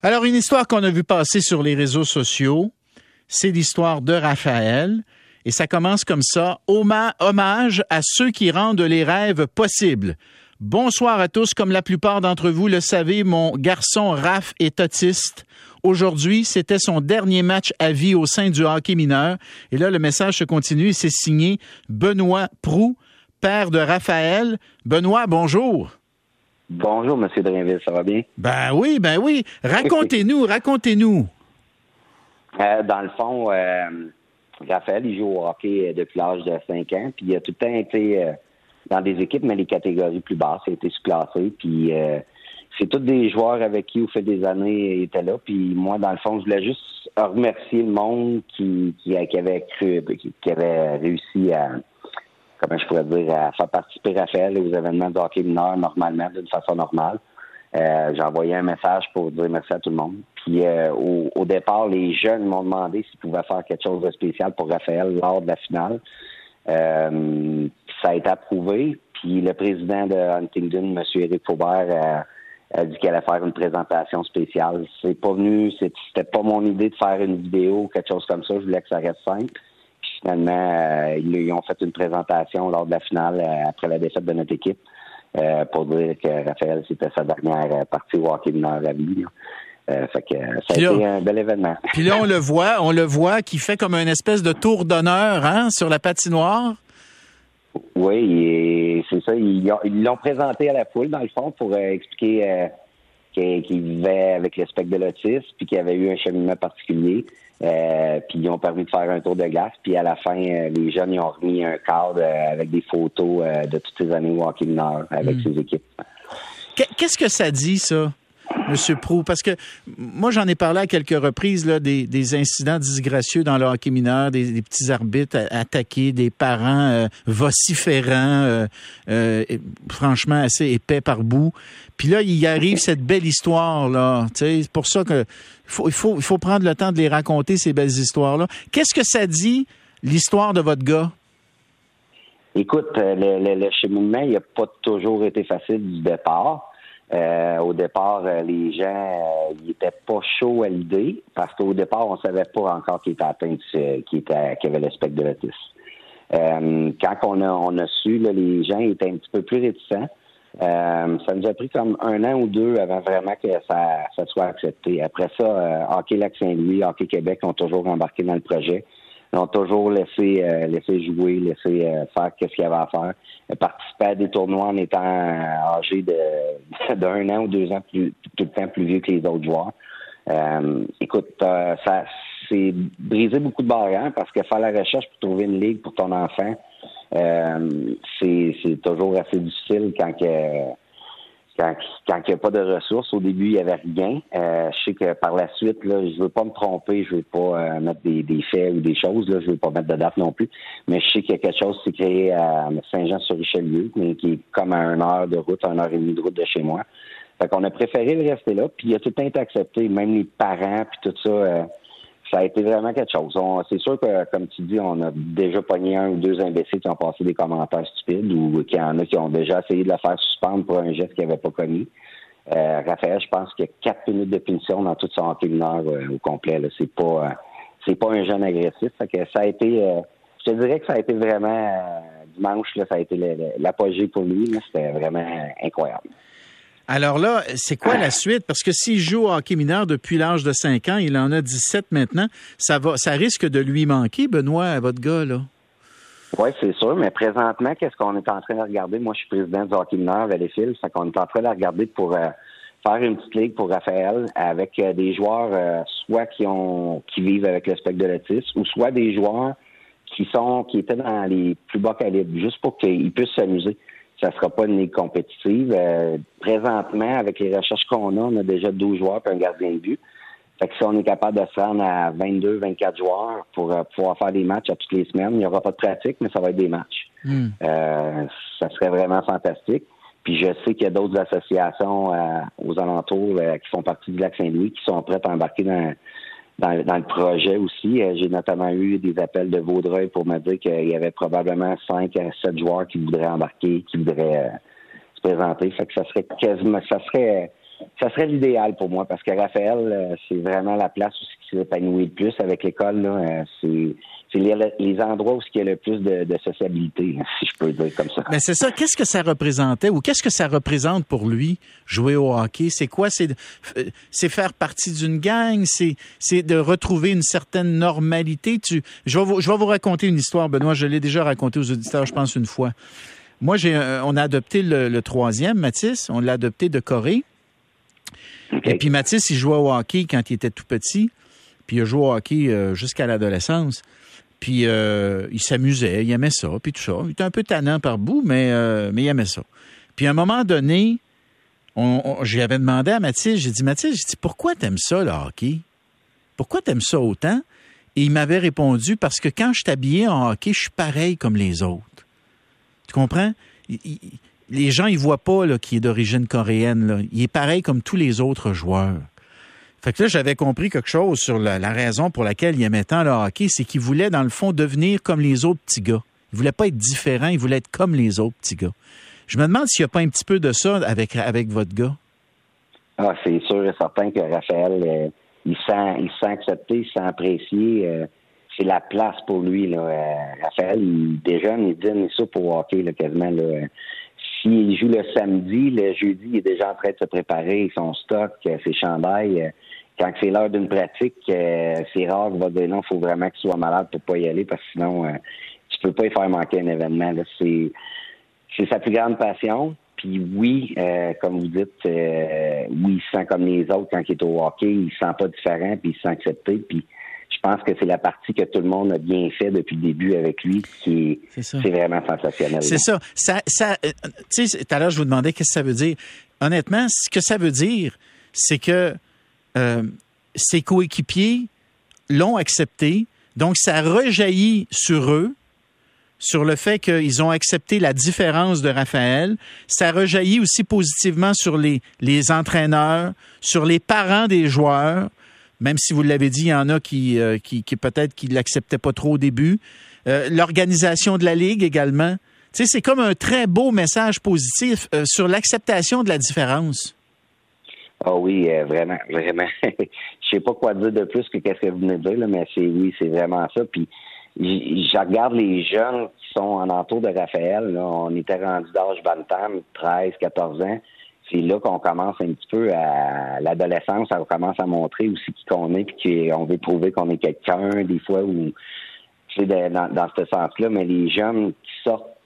Alors, une histoire qu'on a vu passer sur les réseaux sociaux, c'est l'histoire de Raphaël. Et ça commence comme ça. Hommage à ceux qui rendent les rêves possibles. Bonsoir à tous. Comme la plupart d'entre vous le savez, mon garçon Raph est autiste. Aujourd'hui, c'était son dernier match à vie au sein du hockey mineur. Et là, le message se continue. C'est signé Benoît Prou, père de Raphaël. Benoît, bonjour. Bonjour, M. Drainville, ça va bien? Ben oui, ben oui. Racontez-nous, racontez-nous. Euh, dans le fond, euh, Raphaël, il joue au hockey depuis l'âge de 5 ans, puis il a tout le temps été euh, dans des équipes, mais les catégories plus basses, il a été sous-classé, puis c'est tous des joueurs avec qui, au fait des années, il était là, puis moi, dans le fond, je voulais juste remercier le monde qui, qui, qui avait cru, qui avait réussi à comment je pourrais dire, à faire participer Raphaël aux événements de hockey mineur normalement, d'une façon normale. Euh, j'ai envoyé un message pour dire merci à tout le monde. Puis euh, au, départ, les jeunes m'ont demandé s'ils pouvaient faire quelque chose de spécial pour Raphaël lors de la finale. Euh, ça a été approuvé. Puis le président de Huntington, M. Éric Faubert, a dit qu'elle allait faire une présentation spéciale. C'est pas venu, c'était pas mon idée de faire une vidéo ou quelque chose comme ça. Je voulais que ça reste simple finalement, euh, ils, ont fait une présentation lors de la finale euh, après la défaite de notre équipe euh, pour dire que Raphaël, c'était sa dernière partie au hockey de la vie. fait que ça a été un bel événement. Puis là, on le voit, on le voit qui fait comme une espèce de tour d'honneur hein, sur la patinoire. Oui, c'est ça. Ils l'ont présenté à la foule, dans le fond, pour expliquer qu'il vivait avec le spectre de l'autisme, puis qu'il avait eu un cheminement particulier. Euh, puis ils ont permis de faire un tour de glace. Puis à la fin, euh, les jeunes ils ont remis un cadre euh, avec des photos de toutes ces années walking Nord avec hmm. ses équipes. Qu'est-ce que ça dit, ça? Monsieur Prou, parce que moi j'en ai parlé à quelques reprises des, incidents disgracieux dans le hockey mineur, des, petits arbitres attaqués, des parents vociférants, franchement assez épais par bout. Puis là, il arrive cette belle histoire là. C'est pour ça que faut, il faut prendre le temps de les raconter, ces belles histoires-là. Qu'est-ce que ça dit, l'histoire de votre gars? Écoute, euh, le, cheminement, il n'a pas toujours été facile du départ. Euh, au départ, euh, les gens n'étaient pas chauds à l'idée parce qu'au départ, on ne savait pas encore qu'il était atteint, qu'il avait le spectre de l'autisme. quand on a, on a su, les gens étaient un petit peu plus réticents. Euh, ça nous a pris comme un an ou deux avant vraiment que ça, ça soit accepté. Après ça, euh, Hockey Lac-Saint-Louis, Hockey Québec ont toujours embarqué dans le projet. Ils ont toujours laissé, euh, laissé jouer, laissé faire ce qu'il y avait à faire. Participer à des tournois en étant âgé de d'un an ou deux ans plus tout le temps plus vieux que les autres joueurs. écoute, ça c'est briser beaucoup de barrières parce que faire la recherche pour trouver une ligue pour ton enfant, euh, c'est toujours assez difficile quand que quand, il n'y a pas de ressources. Au début, il n'y avait rien. Euh, je sais que par la suite, là, je veux pas me tromper, je veux pas euh, mettre des, des, faits ou des choses, là, je veux pas mettre de date non plus. Mais je sais qu'il y a quelque chose qui s'est créé à Saint-Jean-sur-Richelieu, qui est comme à une heure de route, une heure et demie de route de chez moi. Fait qu'on a préféré le rester là, puis il a tout le temps été accepté, même les parents, puis tout ça ça a été vraiment quelque chose. C'est sûr que, comme tu dis, on a déjà pogné un ou deux imbéciles qui ont passé des commentaires stupides ou qu'il y en a qui ont déjà essayé de le faire suspendre pour un geste qu'ils n'avaient pas commis. Euh, Raphaël, je pense qu'il y a quatre minutes de punition dans toute son hockey euh, au complet. C'est pas euh, c'est pas un jeune agressif. que ça a été euh, je te dirais que ça a été vraiment dimanche, là, ça a été l'apogée pour lui. C'était vraiment incroyable. Alors là, c'est quoi la suite? Parce que s'il joue au hockey mineur depuis l'âge de 5 ans, il en a 17 maintenant, ça va, ça risque de lui manquer, Benoît, à votre gars, là? Oui, c'est sûr, mais présentement, qu'est-ce qu'on est en train de regarder? Moi, je suis président du hockey mineur les fils, fait qu'on est en train de regarder pour euh, faire une petite ligue pour Raphaël avec euh, des joueurs euh, soit qui ont qui vivent avec le spectre de l'autisme ou soit des joueurs qui sont qui étaient dans les plus bas calibres, juste pour qu'ils puissent s'amuser ça sera pas une ligue compétitive. Euh, présentement, avec les recherches qu'on a, on a déjà 12 joueurs et un gardien de but. Fait que si on est capable de se rendre à 22, 24 joueurs pour euh, pouvoir faire des matchs à toutes les semaines, il n'y aura pas de pratique, mais ça va être des matchs. Hmm. Euh, ça serait vraiment fantastique. Puis je sais qu'il y a d'autres associations aux alentours qui font partie du lac Saint-Louis qui sont prêtes à embarquer dans, dans, le projet aussi. Euh, j'ai notamment eu des appels de Vaudreuil pour me dire qu'il y avait probablement 5 à 7 joueurs qui voudraient embarquer, qui voudraient euh, se présenter. Fait que ça serait quasiment, ça serait, ça serait l'idéal pour moi parce que Raphaël, euh, c'est vraiment la place où il s'épanouit le plus avec l'école. Euh, c'est les, endroits où il y a le plus de, sociabilité, si je peux dire comme ça. Mais c'est ça. Qu'est-ce que ça représentait ou qu'est-ce que ça représente pour lui, jouer au hockey? C'est quoi? C'est, c'est faire partie d'une gang? C'est, de retrouver une certaine normalité? Je, vais vous, raconter une histoire, Benoît. Je l'ai déjà raconté aux auditeurs, je pense, une fois. Moi, j'ai, on a adopté le, troisième, Mathis. On l'a adopté de Corée. Et puis Mathis, il jouait au hockey quand il était tout petit. Puis il a joué au hockey euh, jusqu'à l'adolescence. Puis euh, il s'amusait, il aimait ça, puis tout ça. Il était un peu tannant par bout, mais, euh, mais il aimait ça. Puis à un moment donné, on, j'avais demandé à Mathis, j'ai dit, Mathis, j'ai dit, pourquoi t'aimes ça, le hockey? Pourquoi t'aimes ça autant? Et il m'avait répondu, parce que quand je t'habillais en hockey, je suis pareil comme les autres. Tu comprends? Les gens, ils voient pas qu'il est d'origine coréenne. Là. Il est pareil comme tous les autres joueurs. Fait que là, j'avais compris quelque chose sur la, raison pour laquelle il aimait tant le hockey, c'est qu'il voulait, dans le fond, devenir comme les autres petits gars. Il voulait pas être différent, il voulait être comme les autres petits gars. Je me demande s'il n'y a pas un petit peu de ça avec, avec votre gars. Ah, c'est sûr et certain que Raphaël, euh, il, sent, il sent accepté, il sent apprécié. Euh, c'est la place pour lui. Là. Euh, Raphaël, il déjeune, il dîne ça pour hockey là, quasiment. Là. S'il joue le samedi, le jeudi, il est déjà en train de se préparer son stock, ses chandails quand c'est l'heure d'une pratique, euh, c'est rare qu'il va dire non, il faut vraiment qu'il soit malade pour pas y aller parce que sinon, euh, tu peux pas y faire manquer un événement. C'est, sa plus grande passion. Puis oui, euh, comme vous dites, oui, il se sent comme les autres quand il est au hockey, il se sent pas différent, puis il se sent accepté. Puis je pense que c'est la partie que tout le monde a bien fait depuis le début avec lui, qui est, c'est, vraiment sensationnel. C'est ça. ça, ça tu sais, tout à l'heure, je vous demandais qu'est-ce que ça veut dire. Honnêtement, ce que ça veut dire, c'est que euh, ses coéquipiers l'ont accepté. Donc, ça rejaillit sur eux, sur le fait qu'ils ont accepté la différence de Raphaël. Ça rejaillit aussi positivement sur les, les entraîneurs, sur les parents des joueurs. Même si vous l'avez dit, il y en a qui, euh, qui, peut-être qui l'acceptaient pas trop au début. Euh, l'organisation de la ligue également. Tu sais, c'est comme un très beau message positif sur l'acceptation de la différence. Ah oui, euh, vraiment, vraiment. je sais pas quoi dire de plus que qu'est-ce que vous venez de dire, mais c'est oui, c'est vraiment ça. Puis je regarde les jeunes qui sont en entour de Raphaël. on était rendu d'âge Bantam, 13, 14 ans. C'est là qu'on commence un petit peu à l'adolescence, ça commence à montrer aussi qui qu'on est, puis qu'on veut prouver qu'on est quelqu'un, des fois, ou c'est dans, dans ce sens-là. Mais les jeunes qui sortent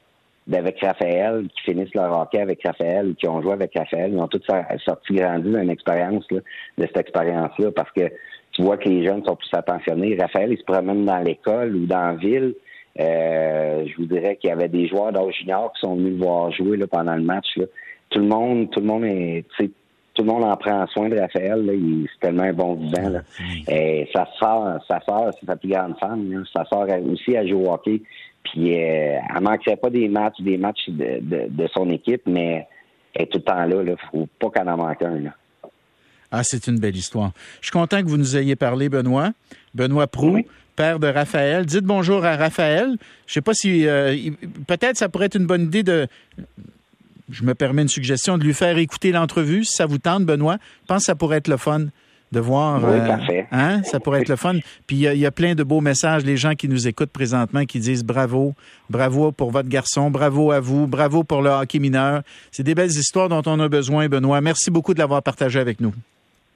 avec Raphaël, qui finissent leur hockey avec Raphaël, qui ont joué avec Raphaël, ils ont tous sorti grandi d'une expérience, de cette expérience-là, parce que tu vois que les jeunes sont plus attentionnés. Raphaël, il se promène dans l'école ou dans la ville. Euh, je vous dirais qu'il y avait des joueurs d'âge junior qui sont venus voir jouer là, pendant le match. Tout le monde, tout le monde est, tout le monde en prend soin de Raphaël. c'est tellement un bon vivant. Là. Et sa soeur, sa soeur, c'est sa plus grande femme. Sa soeur aussi a joué au hockey. Puis euh, elle manquerait pas des matchs, des matchs de, de, son équipe, mais elle est tout le temps là. Il faut pas qu'elle en manque un. Là. Ah, c'est une belle histoire. Je suis content que vous nous ayez parlé, Benoît. Benoît Prou, père de Raphaël. Dites bonjour à Raphaël. Je sais pas si euh, peut-être ça pourrait être une bonne idée de je me permets une suggestion de lui faire écouter l'entrevue si ça vous tente, Benoît. Je pense que ça pourrait être le fun de voir. Oui, euh, hein? Ça pourrait être le fun. Puis il y, a plein de beaux messages, les gens qui nous écoutent présentement, qui disent bravo, bravo pour votre garçon, bravo à vous, bravo pour le hockey mineur. C'est des belles histoires dont on a besoin, Benoît. Merci beaucoup de l'avoir partagé avec nous.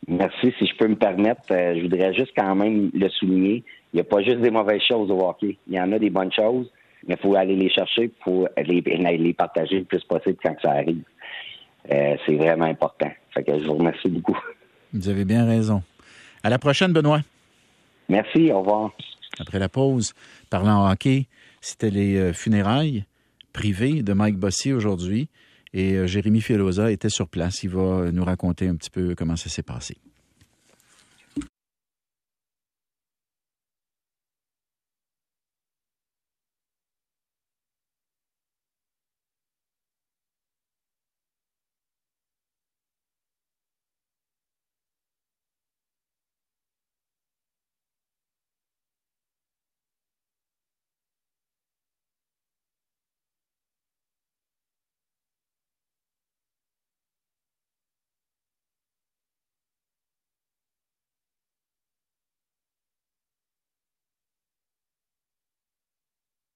Merci. Si je peux me permettre, euh, je voudrais juste quand même le souligner. Il n'y a pas juste des mauvaises choses au hockey. Il y en a des bonnes choses, mais il faut aller les chercher, il faut les, les, partager le plus possible quand ça arrive. Euh, c'est vraiment important. Fait que je vous remercie beaucoup. Vous avez bien raison. À la prochaine, Benoît. Merci, au revoir. Après la pause, parlant hockey, c'était les euh, funérailles privées de Mike Bossy aujourd'hui. Et euh, Jérémy Filosa était sur place. Il va nous raconter un petit peu comment ça s'est passé.